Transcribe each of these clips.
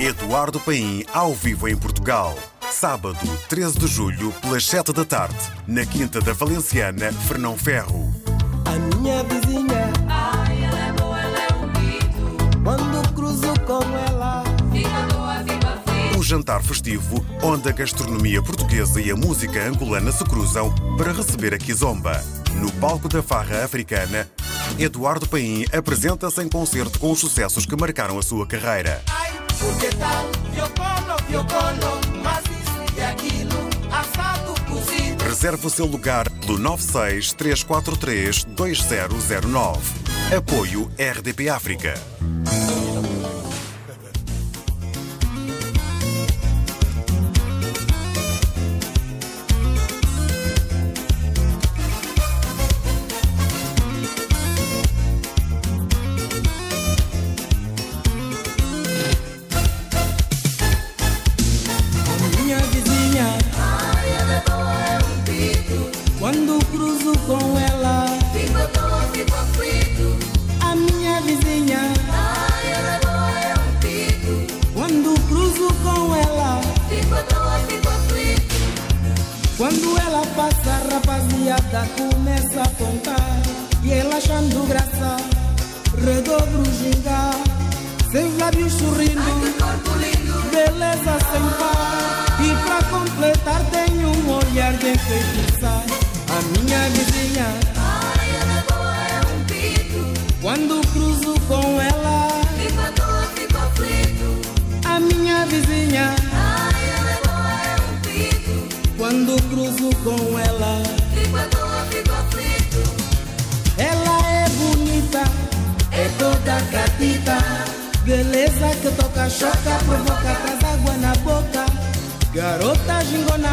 Eduardo Paim ao vivo em Portugal. Sábado, 13 de julho, pelas 7 da tarde, na Quinta da Valenciana, Fernão Ferro. A minha vizinha, Ai, ela é boa, ela é um quando cruzo com ela, Fica doa, fica aflito. Um jantar festivo onde a gastronomia portuguesa e a música angolana se cruzam para receber a Kizomba. No palco da Farra Africana, Eduardo Paim apresenta-se em concerto com os sucessos que marcaram a sua carreira. ai, tal, viocolo, viocolo, mas e aquilo, assado, cozido. Reserve o seu lugar pelo 96 343 2009. Apoio RDP África. A minha vizinha, Ai, é boa, é um mito. quando cruzo com ela, Fica doa, fica aflito. a minha vizinha, Ai, é boa, é um mito. quando cruzo com ela, Fica doa, fica aflito. ela é bonita, é toda gatita. Beleza que toca, choca, provoca, traz água na boca. Garota gingona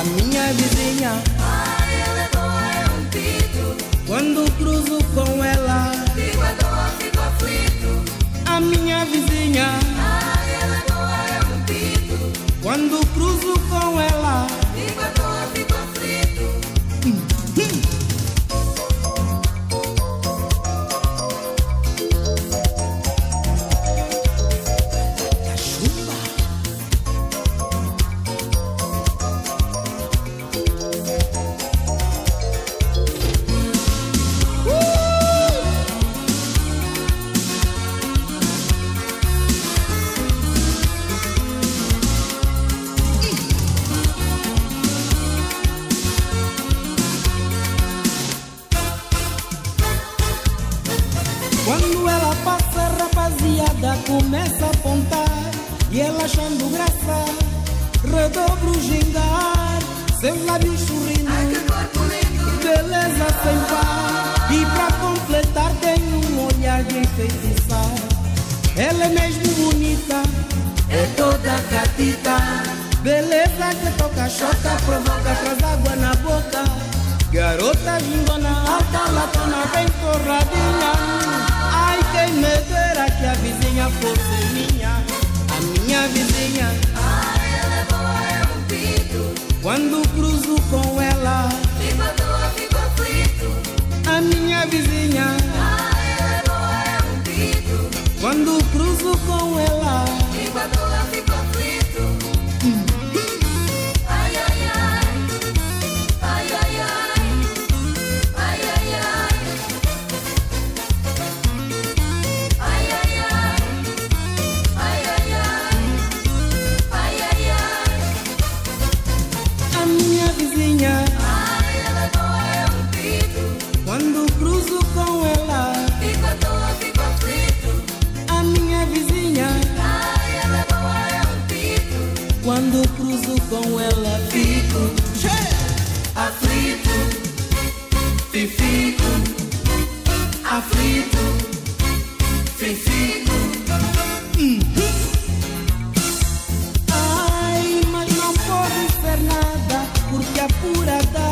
A minha vizinha, Ai, ela é boa, é um mito. quando cruzo com ela. Achando graça, redobra o gingar. Seus lábios sorrindo, Que corpo lindo. beleza sem par. E pra completar, tem um olhar de enfeitiçar. Ela é mesmo bonita, é toda gatita. Beleza que toca, choca, provoca, traz água na boca. Garota gingona, alta latona, bem torradinha. Ai, quem me dera que a vizinha fosse minha. Minha vizinha, Ai, ela é boa, é um mito. quando cruzo com ela. Fica doa, fica aflito. A minha vizinha, Ai, ela é boa, é um mito. quando cruzo com ela. Fica doa, fica aflito. Porque a pura dama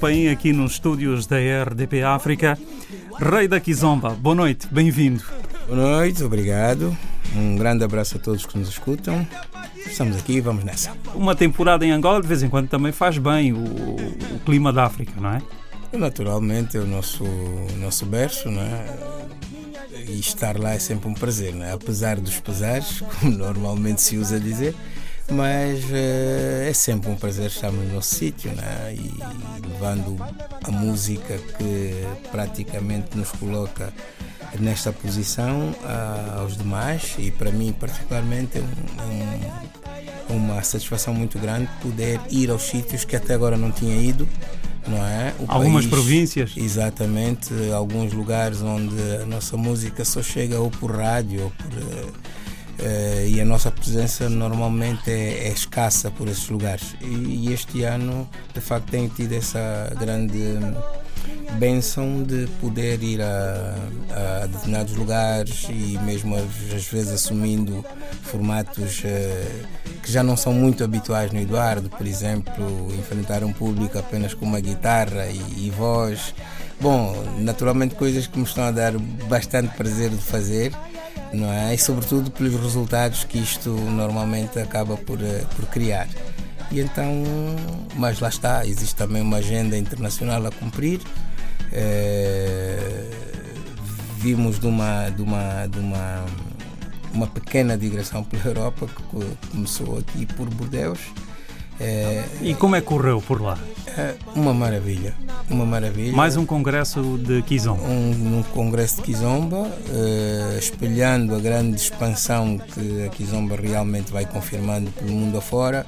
Paim aqui nos estúdios da RDP África. Rei da Kizomba, boa noite, bem-vindo. Boa noite, obrigado. Um grande abraço a todos que nos escutam. Estamos aqui, vamos nessa. Uma temporada em Angola de vez em quando também faz bem o, o clima da África, não é? Naturalmente é o nosso, nosso berço, não é? E estar lá é sempre um prazer, não é? Apesar dos pesares, como normalmente se usa dizer, mas eh, é sempre um prazer estar no nosso sítio né? e levando a música que praticamente nos coloca nesta posição aos demais e para mim particularmente é um- um- uma satisfação muito grande poder ir aos sítios que até agora não tinha ido não é? Algumas país- províncias. Exatamente, alguns lugares onde a nossa música só chega ou por rádio ou por, eh, e a nossa presença normalmente é, é escassa por esses lugares. E, e este ano, de facto, tenho tido essa grande bênção de poder ir a, a determinados lugares e mesmo às vezes assumindo formatos eh, que já não são muito habituais no Eduardo, por exemplo, enfrentar um público apenas com uma guitarra e, e voz. Bom, naturalmente coisas que me estão a dar bastante prazer de fazer, não é? E sobretudo pelos resultados que isto normalmente acaba por, eh, por criar. E então, mas lá está, existe também uma agenda internacional a cumprir. Eh, vimos de uma, de uma, de uma, uma pequena digressão pela Europa que co- começou aqui por Bordeaux. Eh, E como é que correu por lá? é uma maravilha, uma maravilha. Mais um congresso de Kizomba. um, um congresso de Kizomba, eh, espelhando a grande expansão que a Kizomba realmente vai confirmando pelo mundo afora.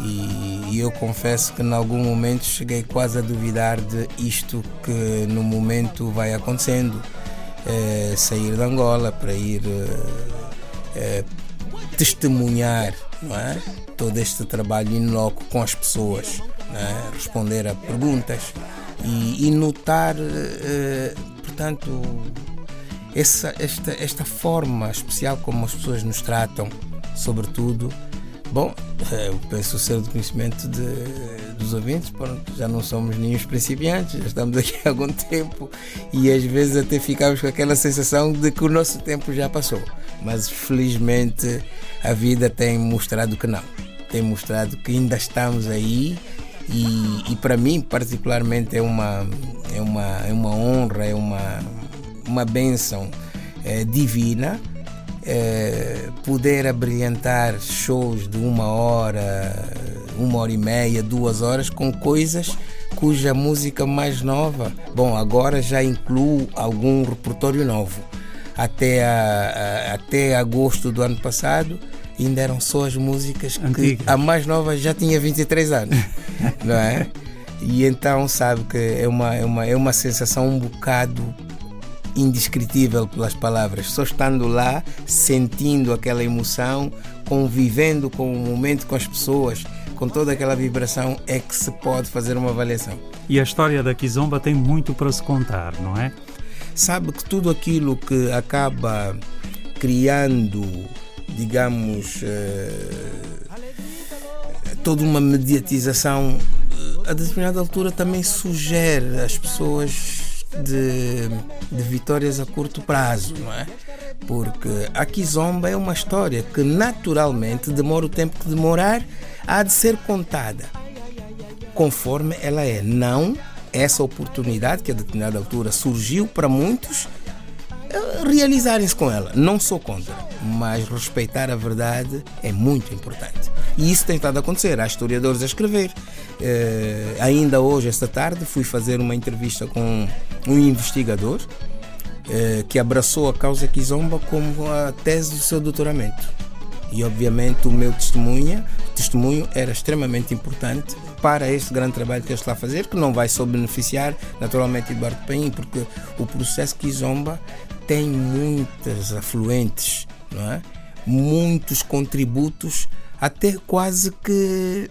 E, e eu confesso que, em algum momento, cheguei quase a duvidar de isto que no momento vai acontecendo. Eh, sair de Angola para ir eh, eh, testemunhar não é? todo este trabalho in loco com as pessoas, é? responder a perguntas e, e notar, eh, portanto, essa, esta, esta forma especial como as pessoas nos tratam, sobretudo. Bom, eh, eu penso ser do conhecimento de- dos ouvintes, pronto, já não somos nenhum principiantes, já estamos aqui há algum tempo e às vezes até ficamos com aquela sensação de que o nosso tempo já passou. Mas felizmente a vida tem mostrado que não, tem mostrado que ainda estamos aí e, e para mim particularmente é uma, é uma, é uma honra, é uma, uma bênção eh, divina eh, poder abrilhantar shows de uma hora, uma hora e meia, duas horas com coisas cuja música mais nova, bom, agora já inclui algum repertório novo. Até, a, a- até agosto do ano passado ainda eram só as músicas que Antigas. a mais nova já tinha 23 anos, não é? E então sabe que é uma, é uma, é uma sensação um bocado indescritível pelas palavras. Só estando lá, sentindo aquela emoção, convivendo com o momento, com as pessoas, com toda aquela vibração, é que se pode fazer uma avaliação. E a história da Kizomba tem muito para se contar, não é? Sabe que tudo aquilo que acaba criando, digamos, eh, toda uma mediatização, eh, a determinada altura também sugere às pessoas de, de vitórias a curto prazo, não é? Porque a Kizomba é uma história que naturalmente demora o tempo que demorar, há de ser contada conforme ela é. Não essa oportunidade que a determinada altura surgiu para muitos eh, realizarem-se com ela. Não sou contra, mas respeitar a verdade é muito importante. E isso tem estado a acontecer. Há historiadores a escrever. Eh, ainda hoje, esta tarde, fui fazer uma entrevista com um investigador eh, que abraçou a causa Kizomba como a tese do seu doutoramento. E obviamente o meu testemunho, testemunho era extremamente importante para este grande trabalho que ele está a fazer, que não vai só beneficiar naturalmente Eduardo Paim, porque o processo Kizomba tem muitas afluentes, não é? muitos contributos, até quase que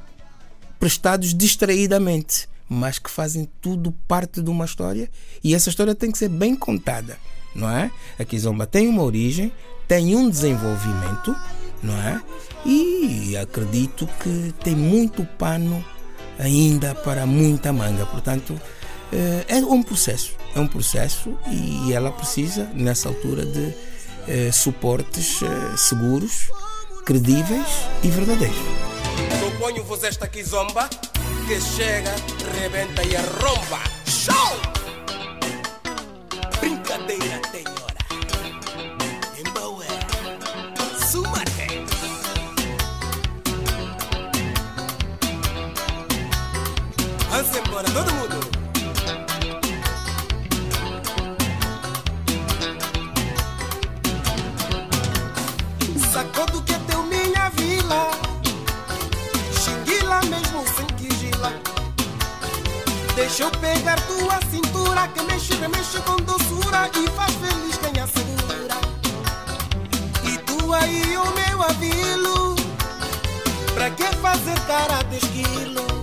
prestados distraidamente, mas que fazem tudo parte de uma história e essa história tem que ser bem contada, não é? A Kizomba tem uma origem, tem um desenvolvimento, não é? E acredito que tem muito pano ainda para muita manga. Portanto, eh, é um processo, é um processo e ela precisa, nessa altura, de eh, suportes eh, seguros, credíveis e verdadeiros. Proponho-vos esta quizomba que chega, rebenta e arromba. Show! Embora, todo mundo. Sacou do que teu minha vila Xinguila mesmo sem quigila. Deixa eu pegar tua cintura Que mexe, remexe com doçura E faz feliz quem a segura E tu aí o meu avilo Pra que fazer cara de esquilo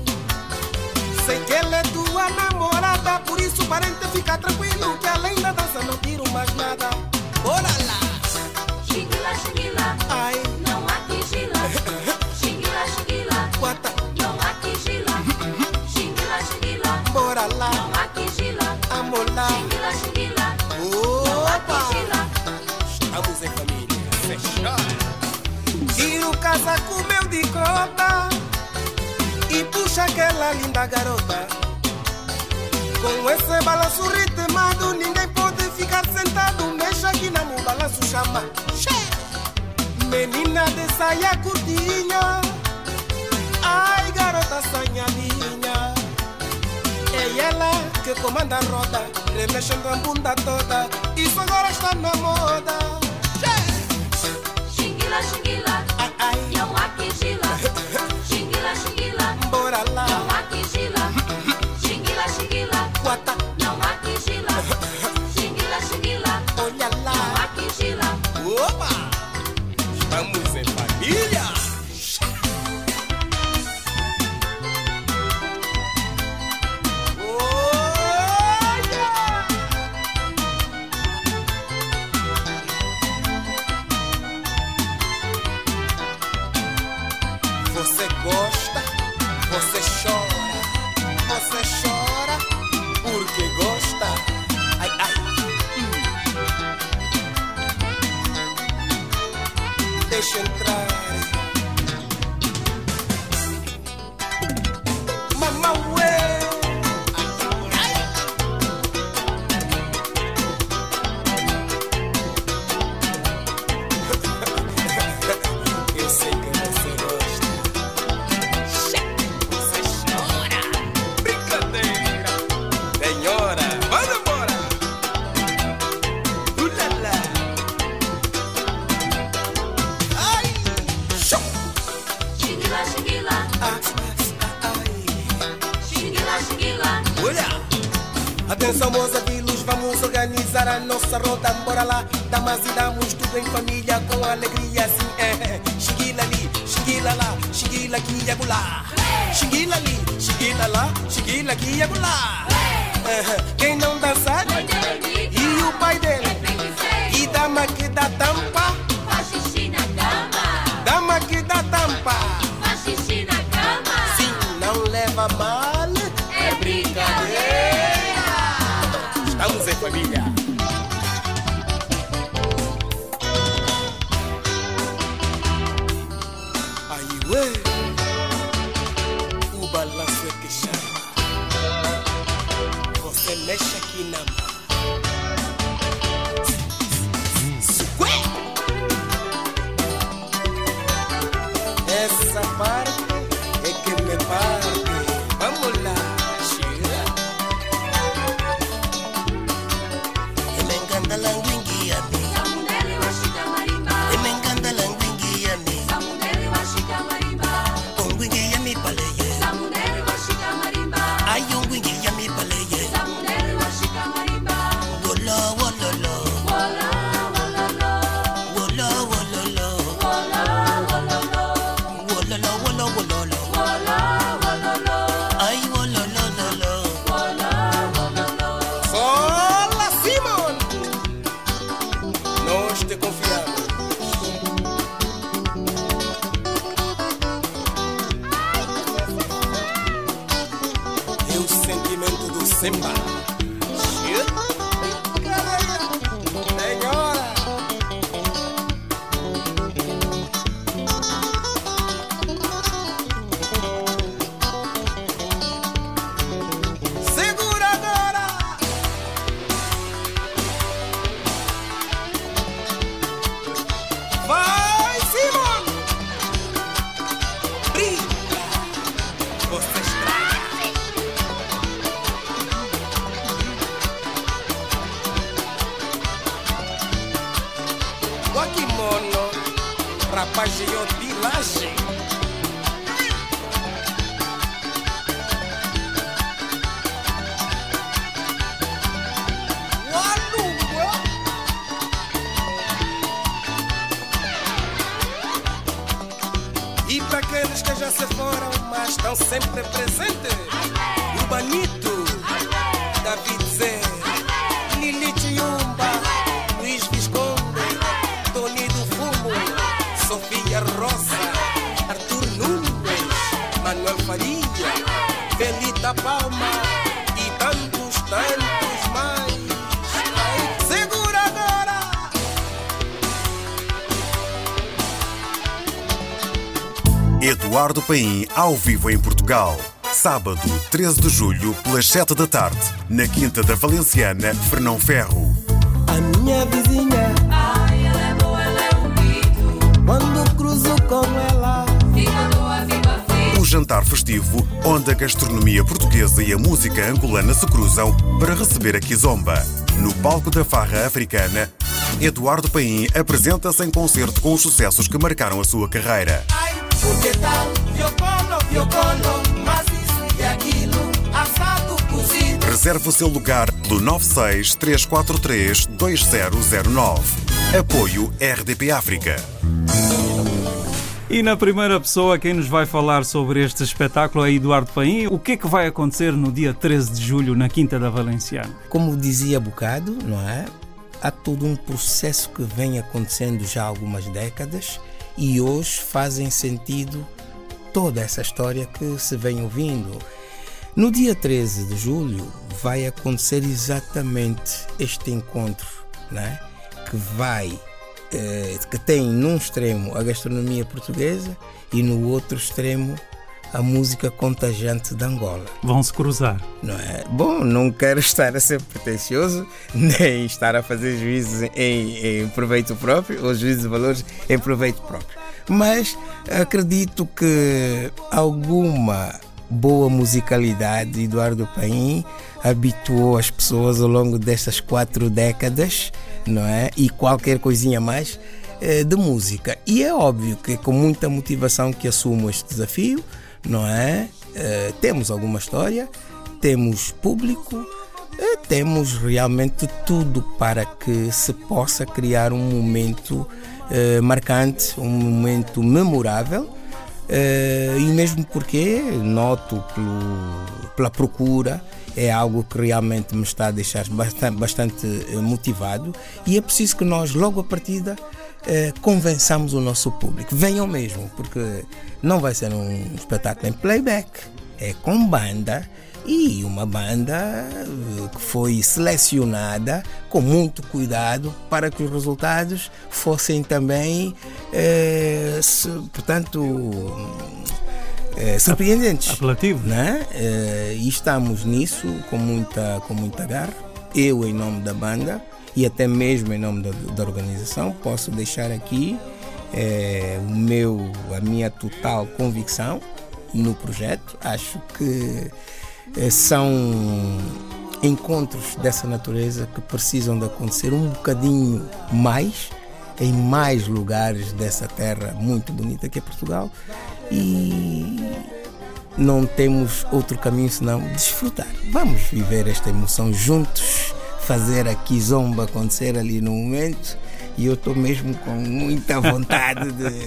Sei que ela é tua namorada Por isso parente fica tranquilo Que além da dança não tiro mais nada Bora lá Xinguila, xinguila, Ai, não há que gila. Xinguila, xinguila, guata, não há que gila. Xinguila, xinguila, bora lá não há que gila. Amor lá Xinguila, xinguila, Opa! Estamos em família. Fechar. Tira o casaco meu de cota puxa aquela linda garota. Com esse balanço ritmado, ninguém pode ficar sentado. Mexa aqui na mão, balanço chama. Menina de saia curtinha, ai garota sanhadinha. É ela que comanda a roda, remexendo a bunda toda. Isso agora está na moda. Xinguila, xinguila, Ai, ai, há que gila. Meus avilos, vamos organizar a nossa roda. Bora lá, damas e damos tudo em família com alegria, assim é. Xinguila ali, xinguila lá, xinguila aqui e acolá. Xinguila ali, xinguila lá, xinguila aqui e acolá. Eh, Quem não dançar, e o pai dele, e dama que dá tampa, Palma e tantos, tantos mais. Segura agora! Eduardo Paim ao vivo em Portugal. Sábado, 13 de julho, pelas 7 da tarde, na Quinta da Valenciana, Fernão Ferro. A minha vizinha, jantar festivo, onde a gastronomia portuguesa e a música angolana se cruzam para receber a Kizomba. No palco da farra africana, Eduardo Paim apresenta-se em concerto com os sucessos que marcaram a sua carreira. ai, tal, viocolo, viocolo, mas isso e aquilo, assado, cozido. Reserve o seu lugar pelo 96 343 2009. Apoio RDP África. E na primeira pessoa, quem nos vai falar sobre este espetáculo é Eduardo Paim. O que é que vai acontecer no dia 13 de julho na Quinta da Valenciana? Como dizia bocado, não é? Há todo um processo que vem acontecendo já há algumas décadas e hoje fazem sentido toda essa história que se vem ouvindo. No dia 13 de julho vai acontecer exatamente este encontro, né? que vai eh, que tem num extremo a gastronomia portuguesa e no outro extremo a música contagiante de Angola Vão se cruzar. não é? Bom, não quero estar a ser pretencioso, nem estar a fazer juízos em, em proveito próprio, ou juízos de valores em proveito próprio. Mas acredito que alguma boa musicalidade Eduardo Paim habituou as pessoas ao longo destas quatro décadas, não é? E qualquer coisinha mais eh, de música. E é óbvio que com muita motivação que assumo este desafio, não é? Eh, temos alguma história, temos público, eh, temos realmente tudo para que se possa criar um momento marcante, um momento memorável. Eh, e mesmo porque noto pelo, pela procura é algo que realmente me está a deixar bastante, bastante eh, motivado e é preciso que nós logo a partida eh, convençamos o nosso público. Venham mesmo porque não vai ser um espetáculo em playback é com banda e uma banda eh, que foi selecionada com muito cuidado para que os resultados fossem também, portanto, eh, surpreendentes. Apelativo. Né? Eh, e estamos nisso com muita, com muita garra. Eu, em nome da banda e até mesmo em nome da, da organização, posso deixar aqui eh, o meu, a minha total convicção no projeto. Acho que são encontros dessa natureza que precisam de acontecer um bocadinho mais em mais lugares dessa terra muito bonita que é Portugal e não temos outro caminho senão desfrutar. Vamos viver esta emoção juntos, fazer a kizomba acontecer ali no momento. E eu estou mesmo com muita vontade de,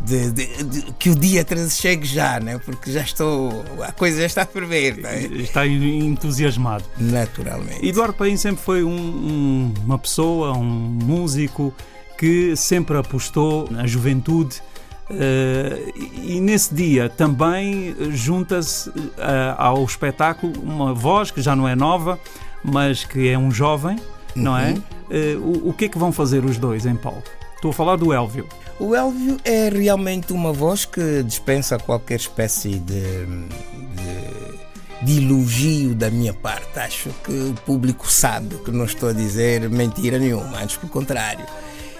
de- de- de- que o dia 13 chegue já, né? porque já estou. A coisa já está a ferver, né? Está entusiasmado. naturalmente. Eduardo Paim sempre foi um- um- uma pessoa, um músico que sempre apostou na juventude, Eh, e nesse dia também junta-se eh, ao espetáculo uma voz que já não é nova, mas que é um jovem, não é? Eh, o, o que é que vão fazer os dois em palco? Estou a falar do Elvio. O Elvio é realmente uma voz que dispensa qualquer espécie de, de, de elogio da minha parte. Acho que o público sabe que não estou a dizer mentira nenhuma, antes pelo contrário.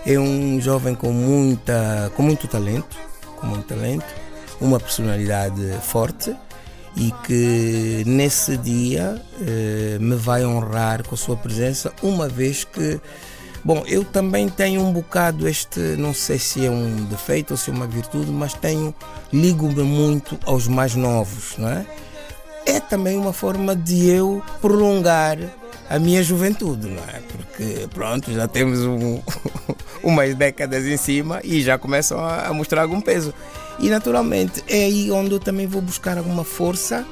É um jovem com, muita, com muito talento, com muito talento, uma personalidade forte e que nesse dia eh, me vai honrar com a sua presença, uma vez que Bom, eu também tenho um bocado este, não sei se é um defeito ou se é uma virtude, mas tenho, ligo-me muito aos mais novos, não é? É também uma forma de eu prolongar a minha juventude, não é? Porque, pronto, já temos um, umas décadas em cima e já começam a, a mostrar algum peso. E, naturalmente, é aí onde eu também vou buscar alguma força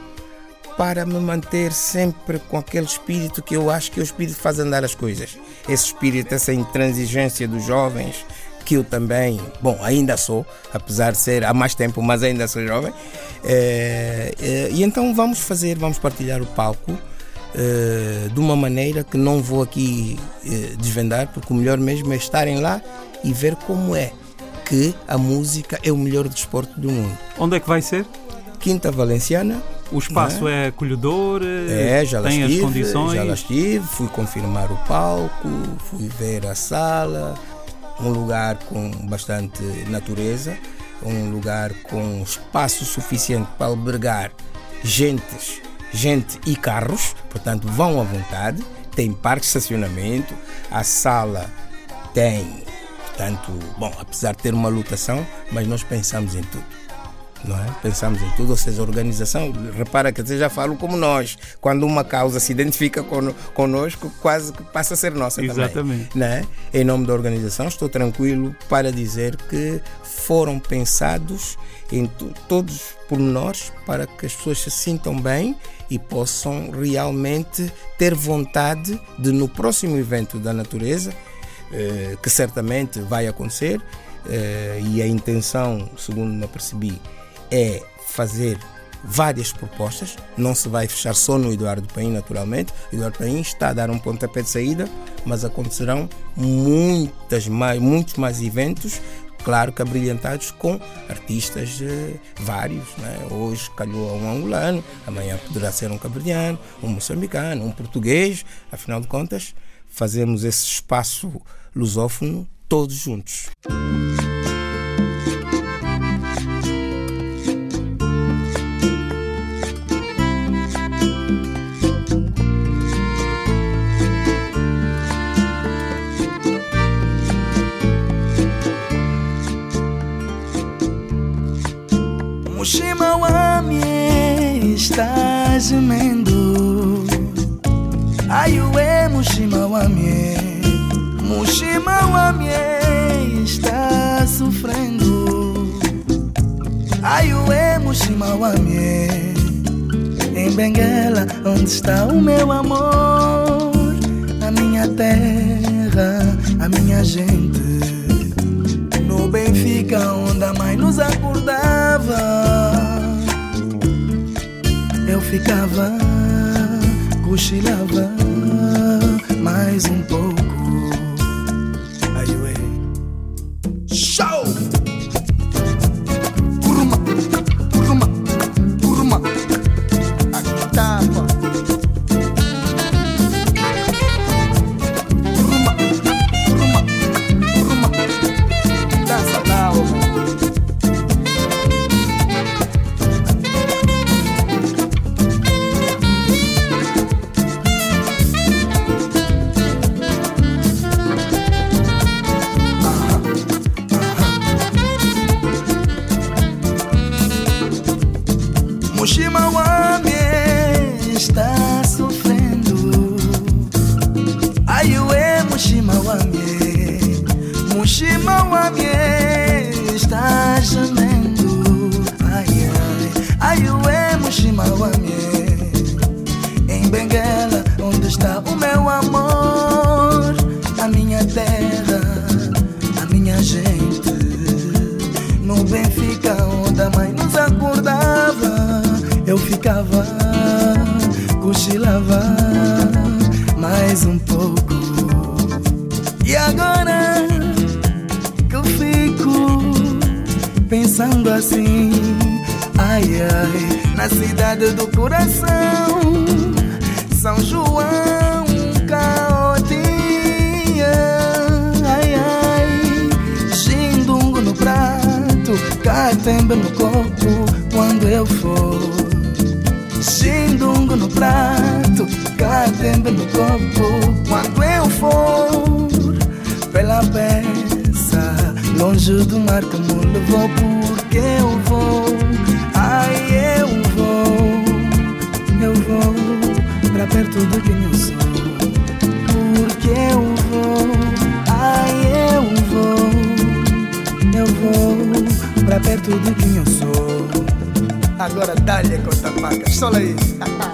para me manter sempre com aquele espírito que eu acho que é o espírito que faz andar as coisas. Esse espírito, essa intransigência dos jovens, que eu também, bom, ainda sou, apesar de ser há mais tempo, mas ainda sou jovem. É, é, e então vamos fazer, vamos partilhar o palco é, de uma maneira que não vou aqui é, desvendar, porque o melhor mesmo é estarem lá e ver como é que a música é o melhor desporto do mundo. Onde é que vai ser? Quinta Valenciana, O espaço é, acolhedor? É, já tem estive, as condições? já lá estive, fui confirmar o palco, fui ver a sala, um lugar com bastante natureza, um lugar com espaço suficiente para albergar gentes, gente e carros, portanto vão à vontade, tem parque de estacionamento, a sala tem, portanto, bom, apesar de ter uma lotação, mas nós pensamos em tudo não é? Pensamos em tudo, ou seja, a organização, repara que eu já falo como nós, quando uma causa se identifica con, conosco, quase que passa a ser nossa Exatamente. também. Não é? Em nome da organização, estou tranquilo para dizer que foram pensados em todos os pormenores para que as pessoas se sintam bem e possam realmente ter vontade de, no próximo evento da natureza, eh, que certamente vai acontecer, eh, e a intenção, segundo me apercebi, é fazer várias propostas, não se vai fechar só no Eduardo Paim, naturalmente. O Eduardo Paim está a dar um pontapé de saída, mas acontecerão muitas mais, muitos mais eventos, claro que abrilhantados com artistas eh, vários. Né? Hoje calhou um angolano, amanhã poderá ser um cabo-verdiano, um moçambicano, um português. Afinal de contas, fazemos esse espaço lusófono todos juntos. Está gemendo Aiuê Mushima wami Mushima wami está sofrendo. Aiuê Mushima wami Em Benguela onde está o meu amor? A minha terra, a minha gente. No Benfica, onde a mãe nos acordava, ficava, cochilava mais um pouco. Pela peça, longe do mar que me levou, porque eu vou. Ai, eu vou, eu vou pra perto de quem eu sou. Porque eu vou, ai, eu vou, eu vou pra perto de quem eu sou. Agora dá-lhe conta paca, sola aí.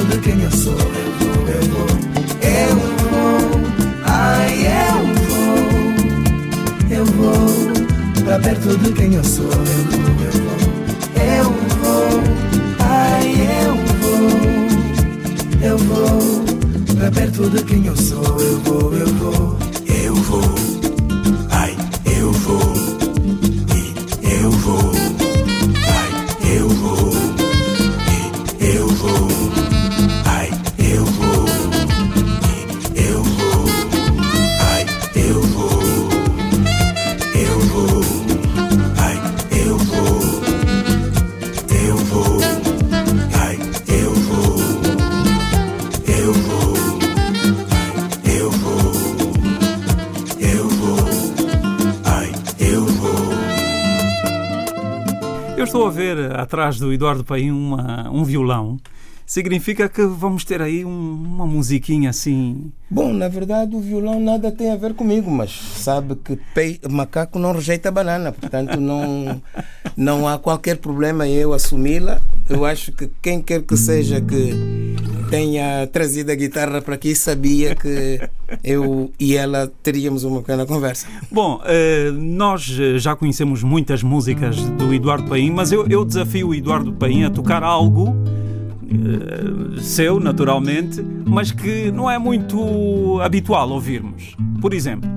de quem eu sou. Eu vou, eu vou, eu vou Ai eu vou, eu vou Pra perto de quem eu sou. Eu vou, eu vou, eu vou Ai eu vou, eu vou Pra perto de quem eu sou. Eu vou, eu vou, eu vou atrás do Eduardo Paim uma, um violão. Significa que vamos ter aí um- uma musiquinha assim. Bom, na verdade o violão nada tem a ver comigo, mas sabe que pei- macaco não rejeita banana, portanto não, não há qualquer problema em eu assumi-la. Eu acho que quem quer que seja que tenha trazido a guitarra para aqui sabia que eu e ela teríamos uma pequena conversa. Bom, eh, nós eh, já conhecemos muitas músicas do Eduardo Paim, mas eu, eu desafio o Eduardo Paim a tocar algo eh, seu, naturalmente, mas que não é muito habitual ouvirmos. Por exemplo.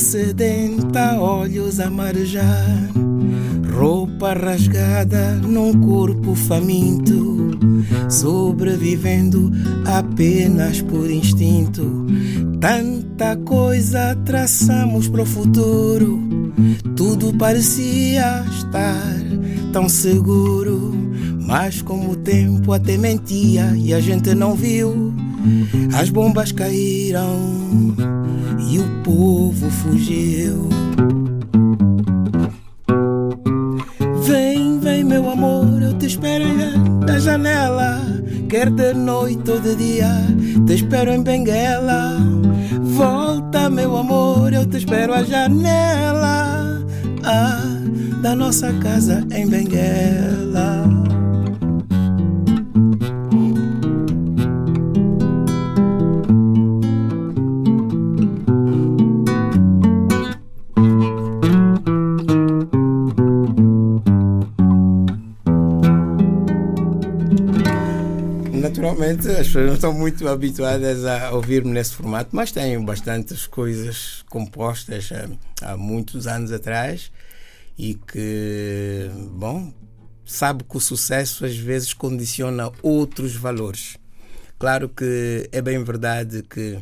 Sedenta, olhos a marejar, roupa rasgada num corpo faminto, sobrevivendo apenas por instinto. Tanta coisa traçamos pro futuro, tudo parecia estar tão seguro. Mas como o tempo até mentia e a gente não viu, as bombas caíram e o povo fugiu. Vem, vem, meu amor, eu te espero da janela. Quer de noite ou de dia, te espero em Benguela. meu amor, eu te espero à janela ah, da nossa casa em Benguela. Naturalmente, as pessoas não estão muito habituadas a ouvir-me nesse formato, mas tenho bastantes coisas compostas eh, há muitos anos atrás e que, bom, sabe que o sucesso às vezes condiciona outros valores. Claro que é bem verdade que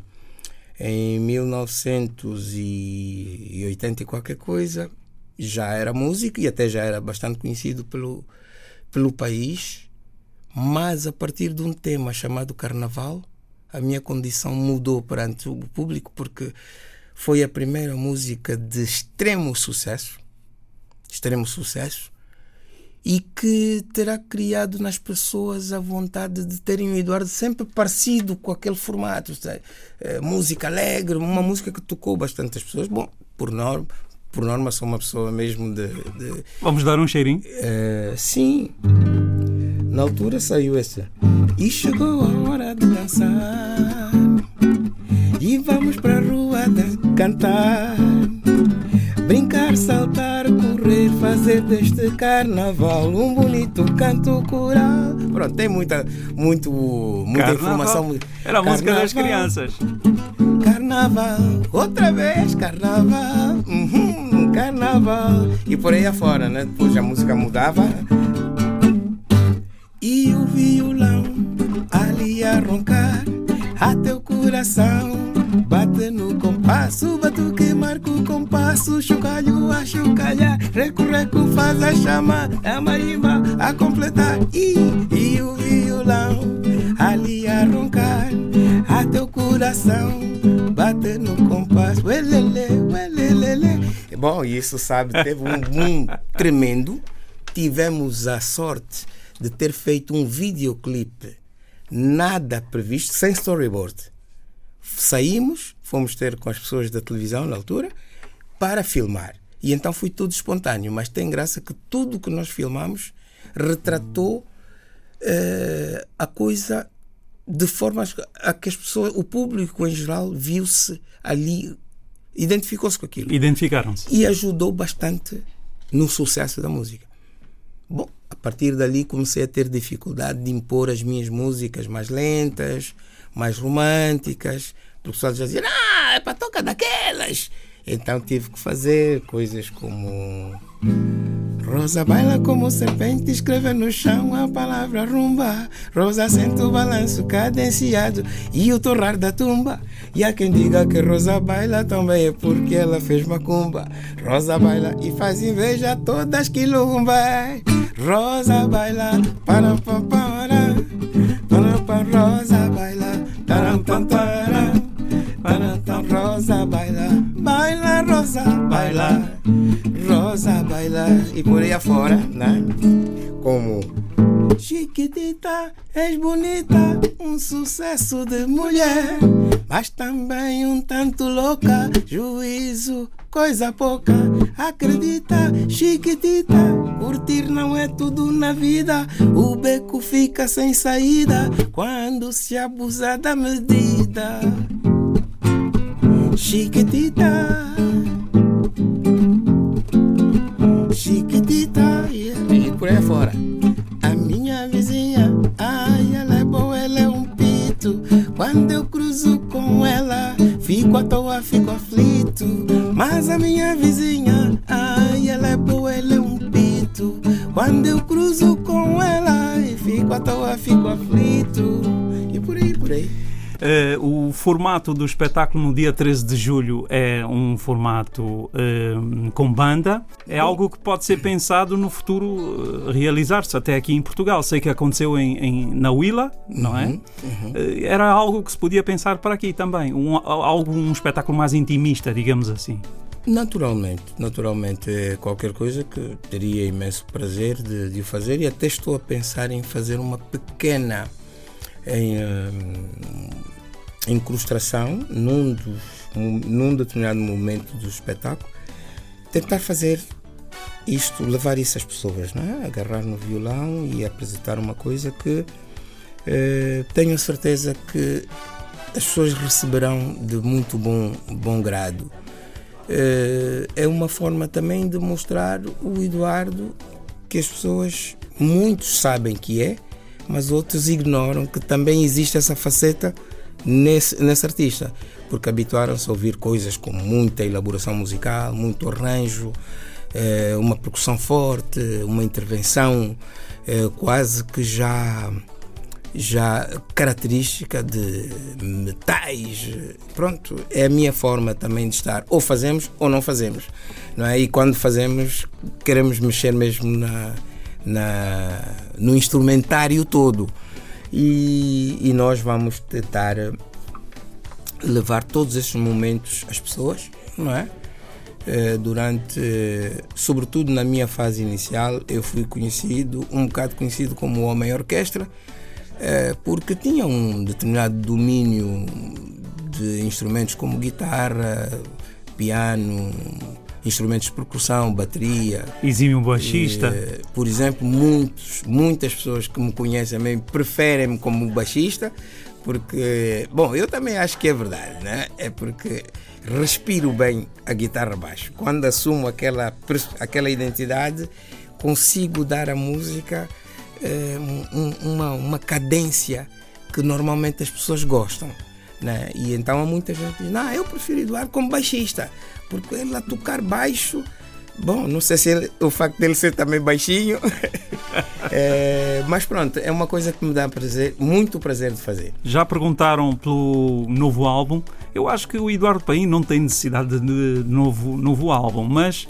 em 1980 e qualquer coisa já era músico e até já era bastante conhecido pelo, pelo país mas a partir de um tema chamado Carnaval, a minha condição mudou perante o público porque foi a primeira música de extremo sucesso, extremo sucesso, e que terá criado nas pessoas a vontade de terem o Eduardo sempre parecido com aquele formato, sabe? É, música alegre, uma música que tocou bastante as pessoas. Bom, por norma, por norma sou uma pessoa mesmo de. de Vamos dar um cheirinho? é, sim. Na altura saiu esse. E chegou a hora de dançar. E vamos pra rua de cantar. Brincar, saltar, correr, fazer deste carnaval um bonito canto coral. Pronto, tem muita, muito, muita Carnaval. informação. Era a música das crianças. Carnaval, outra vez carnaval, uhum, carnaval. E por aí afora, né? Depois a música mudava. Coração bate no compasso, batuque marca o compasso, chocalho a chocalhar, recu faz a chama, a marimba a completar. E, e o violão ali a roncar, até o coração bate no compasso, uelele, uelelele. Bom, isso sabe, teve um boom tremendo. Tivemos a sorte de ter feito um videoclipe nada previsto, sem storyboard. Saímos, fomos ter com as pessoas da televisão na altura para filmar. E então foi tudo espontâneo, mas tem graça que tudo o que nós filmamos retratou eh, a coisa de forma a que as pessoas, o público em geral, viu-se ali, identificou-se com aquilo Identificaram-se. e ajudou bastante no sucesso da música. Bom, a partir dali comecei a ter dificuldade de impor as minhas músicas mais lentas, mais românticas. O pessoal já dizia, ah, é para tocar daquelas. Então tive que fazer coisas como Rosa baila como serpente, escreve no chão a palavra rumba. Rosa sente o balanço cadenciado e o torrar da tumba. E há quem diga que Rosa baila também é porque ela fez macumba. Rosa baila e faz inveja a todas quilumbas. Rosa baila, para para para, para para Rosa baila, Rosa baila e por aí afora, né? Como Chiquitita, és bonita, um sucesso de mulher, mas também um tanto louca, juízo, coisa pouca. Acredita, Chiquitita, curtir não é tudo na vida, o beco fica sem saída quando se abusa da medida. Chiquitita. Chiquitita. E por aí fora. A minha vizinha, ai, ela é boa, ela é um pito. Quando eu cruzo com ela, fico à toa, fico aflito. Mas a minha vizinha, ai, ela é boa, ela é um pito. Quando eu cruzo com ela, fico à toa, fico aflito. E por aí, por aí. Eh, o formato do espetáculo no dia 13 de julho é um formato eh, com banda. É algo que pode ser pensado no futuro eh, realizar-se até aqui em Portugal. Sei que aconteceu em, em- na Willa, não é? Eh, Era algo que se podia pensar para aqui também. Um, algo, um espetáculo mais intimista, digamos assim. Naturalmente, naturalmente é qualquer coisa que teria imenso prazer de, de o fazer e até estou a pensar em fazer uma pequena em, incrustação num dos num determinado momento do espetáculo, tentar fazer isto, levar isso às pessoas, não é? Agarrar no violão e apresentar uma coisa que eh, tenho a certeza que as pessoas receberão de muito bom, bom grado. Eh, é uma forma também de mostrar o Eduardo que as pessoas, muitos sabem que é, mas outros ignoram que também existe essa faceta nesse, nesse artista, porque habituaram-se a ouvir coisas com muita elaboração musical, muito arranjo, eh, uma percussão forte, uma intervenção eh, quase que já já característica de metais. Pronto, é a minha forma também de estar. Ou fazemos ou não fazemos. Não é? E quando fazemos, queremos mexer mesmo na, na, no instrumentário todo. E, e nós vamos tentar levar todos esses momentos às pessoas, não é? Eh, Durante, eh, sobretudo na minha fase inicial, eu fui conhecido, um bocado conhecido como homem orquestra, eh, porque tinha um determinado domínio de instrumentos como guitarra, piano, instrumentos de percussão, bateria. Exímio baixista. Eh, por exemplo, muitos, muitas pessoas que me conhecem também preferem-me como baixista, porque, bom, eu também acho que é verdade, né? É porque respiro bem a guitarra baixo. Quando assumo aquela, aquela identidade, consigo dar à música eh, um- uma, uma cadência que normalmente as pessoas gostam. Né? E então há muita gente que diz: Não, eu prefiro Eduardo como baixista, porque ele a tocar baixo. Bom, não sei se ele- o facto dele ser também baixinho, Eh, mas pronto, é uma coisa que me dá prazer, muito prazer de fazer. Já perguntaram pelo novo álbum. Eu acho que o Eduardo Paim não tem necessidade de novo, novo álbum, mas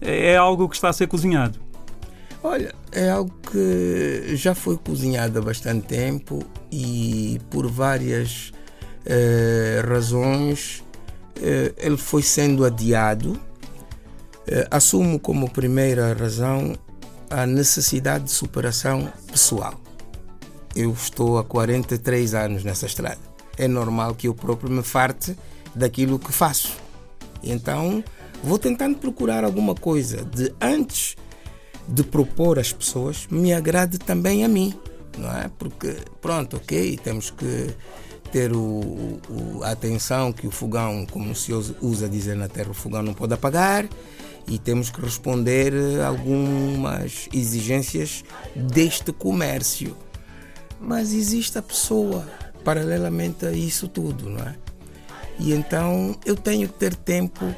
é algo que está a ser cozinhado. Olha, é algo que já foi cozinhado há bastante tempo e por várias eh, razões eh, ele foi sendo adiado. Eh, assumo como primeira razão a necessidade de superação pessoal. Eu estou há 43 anos nessa estrada. É normal que eu próprio me farte daquilo que faço. Então, vou tentando procurar alguma coisa de antes de propor às pessoas me agrade também a mim, não é? Porque, pronto, ok, temos que ter o, o- a atenção que o fogão, como se usa- dizer na terra, o fogão não pode apagar e temos que responder algumas exigências deste comércio. Mas existe a pessoa paralelamente a isso tudo, não é? E então eu tenho que ter tempo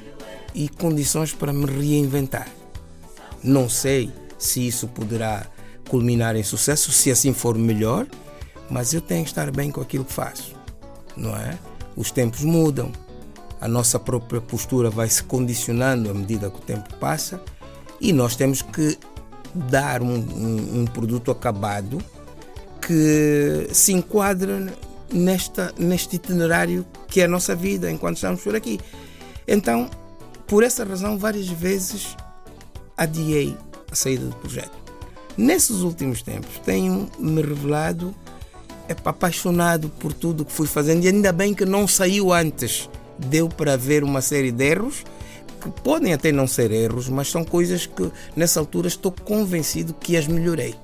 e condições para me reinventar. Não sei se isso poderá culminar em sucesso, se assim for melhor, mas eu tenho que estar bem com aquilo que faço, não é? Os tempos mudam, a nossa própria postura vai se condicionando à medida que o tempo passa e nós temos que dar um, um- um produto acabado que se enquadra nesta, neste itinerário que é a nossa vida enquanto estamos por aqui. Então, por essa razão, várias vezes adiei a saída do projeto. Nesses últimos tempos, tenho me revelado apaixonado por tudo que fui fazendo e ainda bem que não saiu antes. Deu para ver uma série de erros que podem até não ser erros, mas são coisas que nessa altura estou convencido que as melhorei,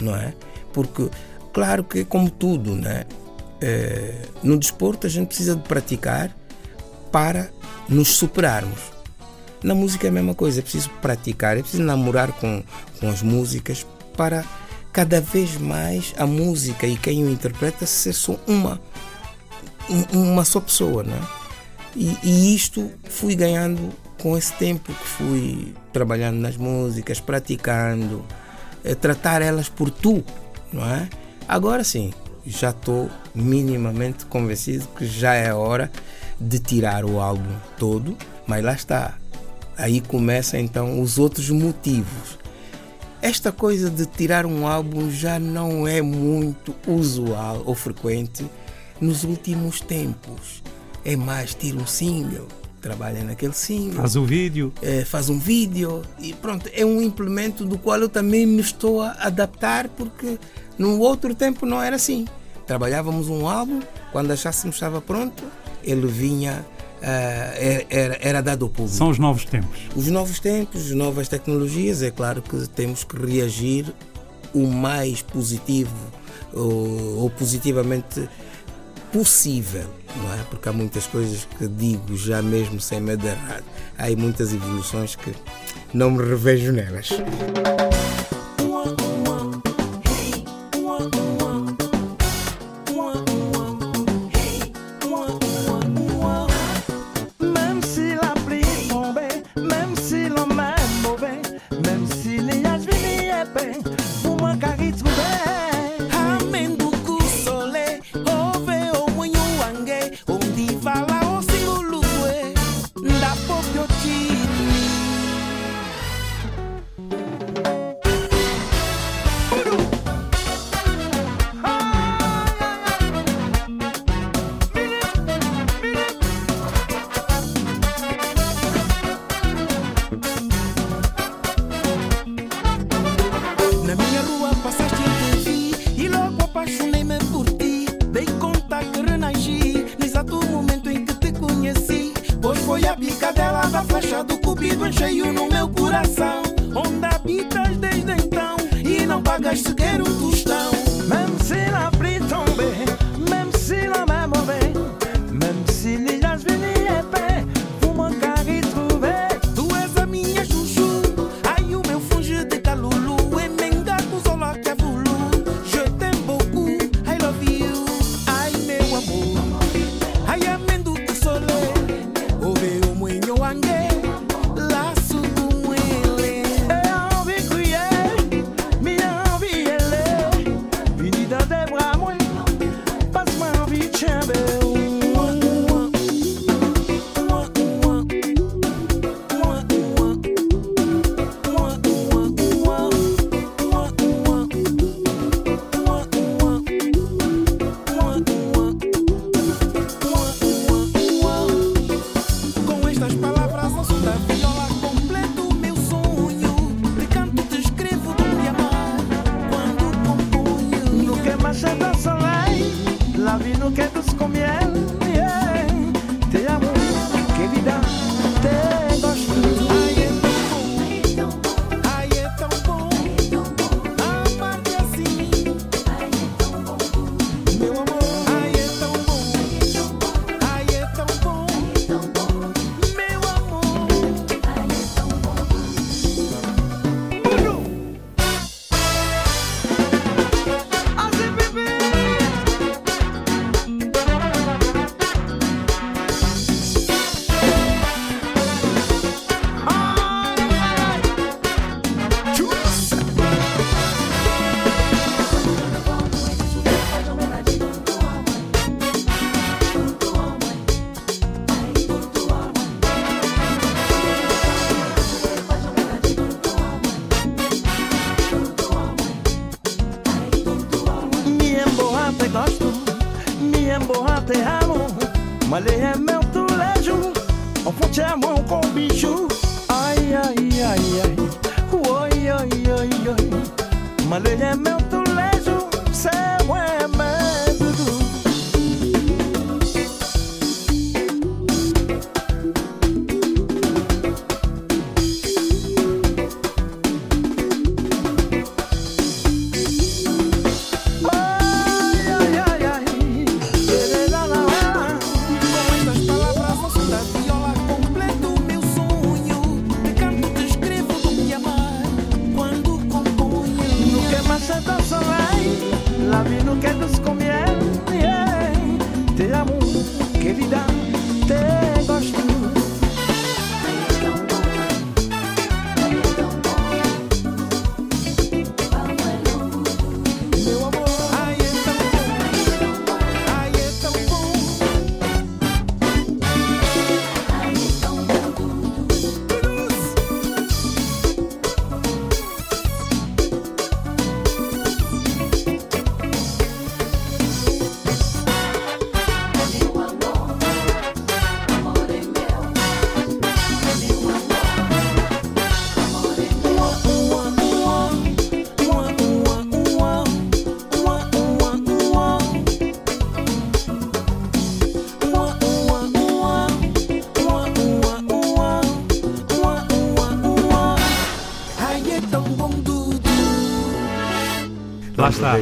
não é? Porque, claro que como tudo, né? Eh, no desporto a gente precisa de praticar para nos superarmos. Na música é a mesma coisa, é preciso praticar, é preciso namorar com, com as músicas para cada vez mais a música e quem o interpreta ser só uma, um- uma só pessoa, né? E, e isto fui ganhando com esse tempo que fui trabalhando nas músicas, praticando, eh, tratar elas por tu, não é? Agora sim, já estou minimamente convencido que já é hora de tirar o álbum todo, mas lá está. Aí começam então os outros motivos. Esta coisa de tirar um álbum já não é muito usual ou frequente nos últimos tempos. É mais tira um single, trabalha naquele single, Faz o vídeo. eh, faz um vídeo e pronto, é um implemento do qual eu também me estou a adaptar porque no outro tempo não era assim. Trabalhávamos um álbum, quando achássemos que estava pronto, ele vinha ah, era, era, dado ao público. São os novos tempos. Os novos tempos, novas tecnologias, é claro que temos que reagir o mais positivo ou, ou positivamente possível, não é? Porque há muitas coisas que digo já mesmo sem medo dar errar. Há muitas evoluções que não me revejo nelas. foi a picadela da flecha do cupido em cheio no meu coração. Onde habitas desde então e não pagas sequer um tostão. Mamsela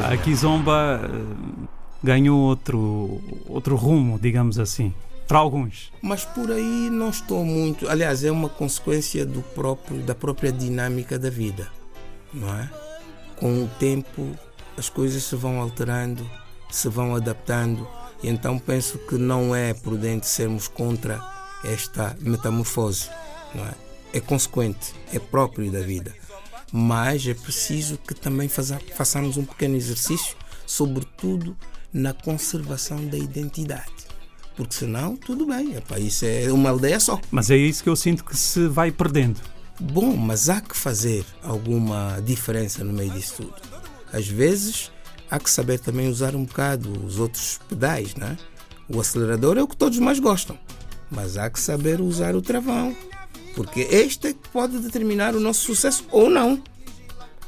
vejo a. Kizomba eh, ganhou outro, outro rumo, digamos assim, para alguns. Mas por aí não estou muito. Aliás, é uma consequência do próprio, da própria dinâmica da vida, não é? Com o tempo, as coisas se vão alterando, se vão adaptando. E então penso que não é prudente sermos contra esta metamorfose, não é? É consequente, é próprio da vida. Mas é preciso que também faça- façamos um pequeno exercício, sobretudo na conservação da identidade. Porque senão, tudo bem, epá, isso é uma aldeia só. Mas é isso que eu sinto que se vai perdendo. Bom, mas há que fazer alguma diferença no meio disso tudo. Às vezes, há que saber também usar um bocado os outros pedais, né? O acelerador é o que todos mais gostam, mas há que saber usar o travão, porque este é que pode determinar o nosso sucesso ou não.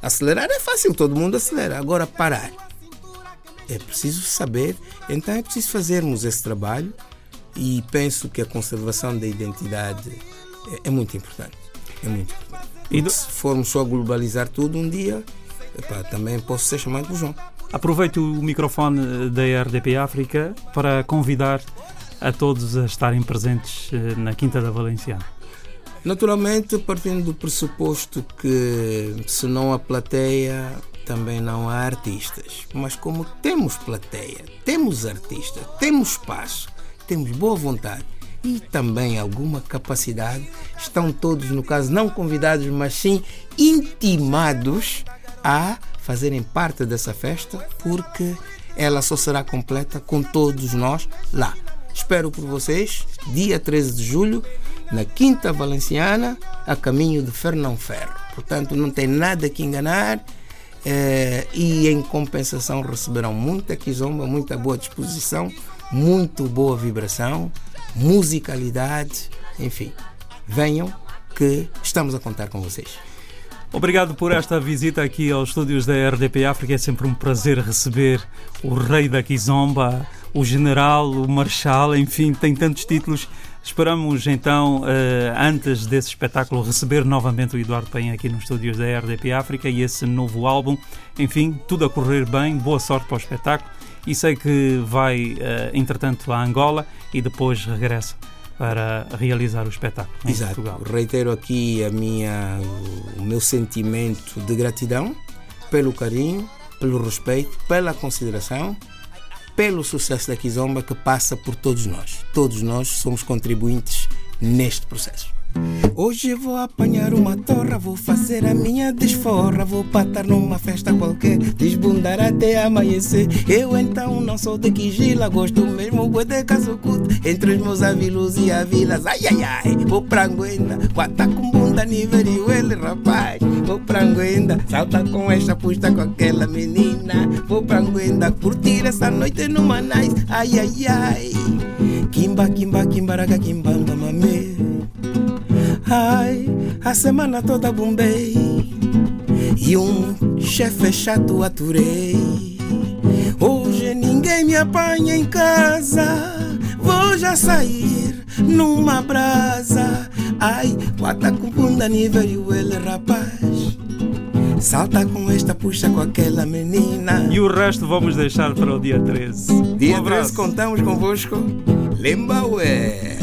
Acelerar é fácil, todo mundo acelera. Agora, parar é preciso saber, então é preciso fazermos esse trabalho e penso que a conservação da identidade é, é muito importante. É muito importante. E do- se formos só globalizar tudo um dia, epá, também posso ser chamado por João. Aproveito o microfone da RDP África para convidar a todos a estarem presentes eh, na Quinta da Valenciana. Naturalmente, partindo do pressuposto que se não há plateia, também não há artistas. Mas como temos plateia, temos artistas, temos espaço, temos boa vontade e também alguma capacidade, estão todos, no caso, não convidados, mas sim intimados a fazerem parte dessa festa, porque ela só será completa com todos nós lá. Espero por vocês, dia 13 de julho, na Quinta Valenciana, a caminho de Fernão Ferro. Portanto, não tem nada que enganar eh, e, em compensação, receberão muita quizomba, muita boa disposição, muito boa vibração, musicalidade, enfim. Venham que estamos a contar com vocês. Obrigado por esta visita aqui aos estúdios da RDP África. É sempre um prazer receber o rei da Kizomba, o general, o marshal, enfim, tem tantos títulos. Esperamos então, eh, antes desse espetáculo, receber novamente o Eduardo Penha aqui nos estúdios da RDP África e esse novo álbum. Enfim, tudo a correr bem, boa sorte para o espetáculo. E sei que vai, eh, entretanto, a Angola e depois regressa para realizar o espetáculo em Exato. Portugal. Reitero aqui a minha, o meu sentimento de gratidão pelo carinho, pelo respeito, pela consideração, pelo sucesso da Kizomba que passa por todos nós. Todos nós somos contribuintes neste processo. Hoje vou apanhar uma torra, vou fazer a minha desforra, vou patar numa festa qualquer, desbundar até amanhecer. Eu então não sou de Quigila, gosto mesmo bué de casucuto, entre os meus avilos e avilas. Ai ai ai, vou pra Anguenda, quata bunda nível ele rapaz. Vou pra Anguenda, salta com esta, puxa com aquela menina. Vou pra Anguenda, curtir essa noite no Manais. Ai ai ai, kimba kimba kimbaraga kimbamba mamê. Ai, a semana toda bombei E um chefe chato aturei Hoje ninguém me apanha em casa Vou já sair numa brasa. Ai, bota com bunda nível ele rapaz. Salta com esta, puxa com aquela menina. E o resto vamos deixar para o dia 13. Dia um 13 abraço. contamos convosco. Lembra ué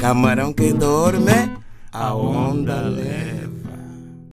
Camarão que dorme A onda leva